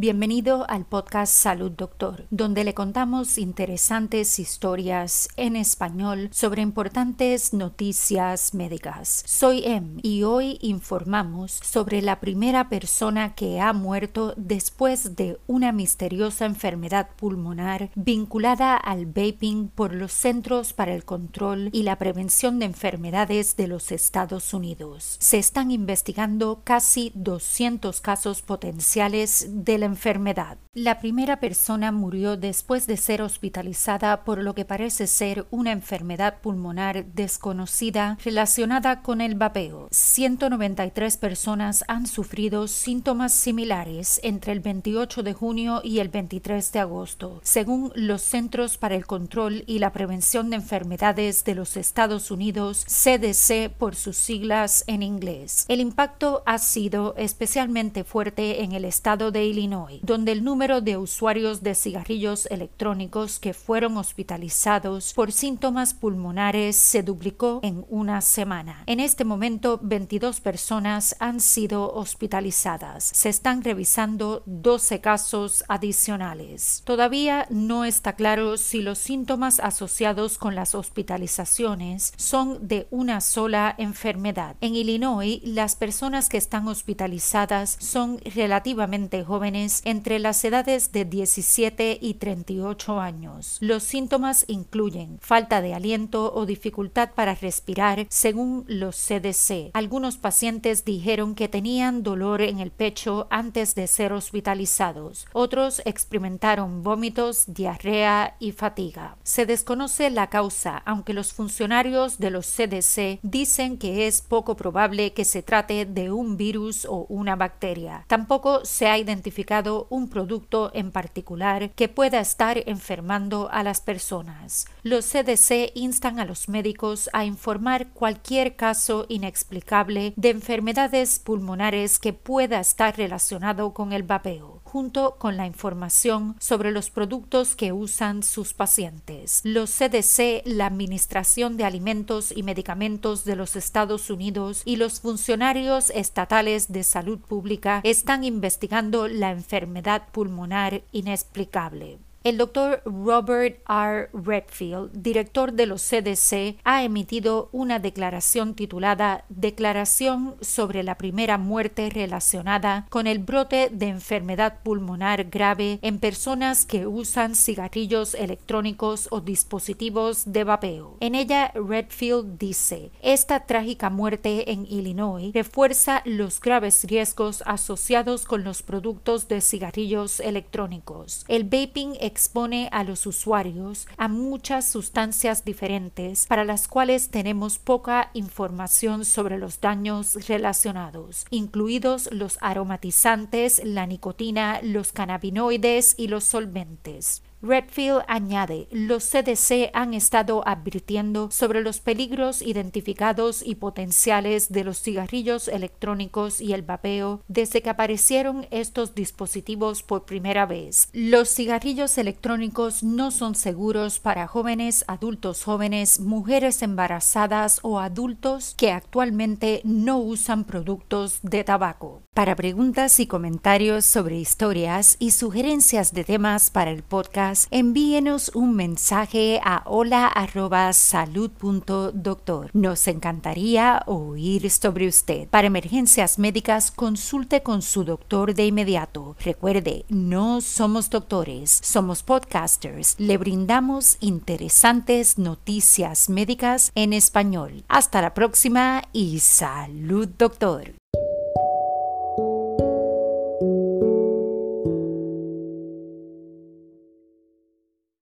Bienvenido al podcast Salud Doctor, donde le contamos interesantes historias en español sobre importantes noticias médicas. Soy Em y hoy informamos sobre la primera persona que ha muerto después de una misteriosa enfermedad pulmonar vinculada al vaping por los Centros para el Control y la Prevención de Enfermedades de los Estados Unidos. Se están investigando casi 200 casos potenciales de la enfermedad. La primera persona murió después de ser hospitalizada por lo que parece ser una enfermedad pulmonar desconocida relacionada con el vapeo. 193 personas han sufrido síntomas similares entre el 28 de junio y el 23 de agosto, según los Centros para el Control y la Prevención de Enfermedades de los Estados Unidos, CDC por sus siglas en inglés. El impacto ha sido especialmente fuerte en el estado de Illinois donde el número de usuarios de cigarrillos electrónicos que fueron hospitalizados por síntomas pulmonares se duplicó en una semana. En este momento, 22 personas han sido hospitalizadas. Se están revisando 12 casos adicionales. Todavía no está claro si los síntomas asociados con las hospitalizaciones son de una sola enfermedad. En Illinois, las personas que están hospitalizadas son relativamente jóvenes entre las edades de 17 y 38 años. Los síntomas incluyen falta de aliento o dificultad para respirar, según los CDC. Algunos pacientes dijeron que tenían dolor en el pecho antes de ser hospitalizados. Otros experimentaron vómitos, diarrea y fatiga. Se desconoce la causa, aunque los funcionarios de los CDC dicen que es poco probable que se trate de un virus o una bacteria. Tampoco se ha identificado un producto en particular que pueda estar enfermando a las personas. Los CDC instan a los médicos a informar cualquier caso inexplicable de enfermedades pulmonares que pueda estar relacionado con el vapeo, junto con la información sobre los productos que usan sus pacientes. Los CDC, la Administración de Alimentos y Medicamentos de los Estados Unidos y los funcionarios estatales de salud pública están investigando la enfermedad pulmonar inexplicable. El doctor Robert R. Redfield, director de los CDC, ha emitido una declaración titulada Declaración sobre la primera muerte relacionada con el brote de enfermedad pulmonar grave en personas que usan cigarrillos electrónicos o dispositivos de vapeo. En ella, Redfield dice, esta trágica muerte en Illinois refuerza los graves riesgos asociados con los productos de cigarrillos electrónicos. El vaping expone a los usuarios a muchas sustancias diferentes para las cuales tenemos poca información sobre los daños relacionados, incluidos los aromatizantes, la nicotina, los cannabinoides y los solventes. Redfield añade, los CDC han estado advirtiendo sobre los peligros identificados y potenciales de los cigarrillos electrónicos y el vapeo desde que aparecieron estos dispositivos por primera vez. Los cigarrillos electrónicos no son seguros para jóvenes, adultos jóvenes, mujeres embarazadas o adultos que actualmente no usan productos de tabaco. Para preguntas y comentarios sobre historias y sugerencias de temas para el podcast, envíenos un mensaje a hola@salud.doctor. Nos encantaría oír sobre usted. Para emergencias médicas, consulte con su doctor de inmediato. Recuerde, no somos doctores, somos podcasters. Le brindamos interesantes noticias médicas en español. Hasta la próxima y salud, doctor.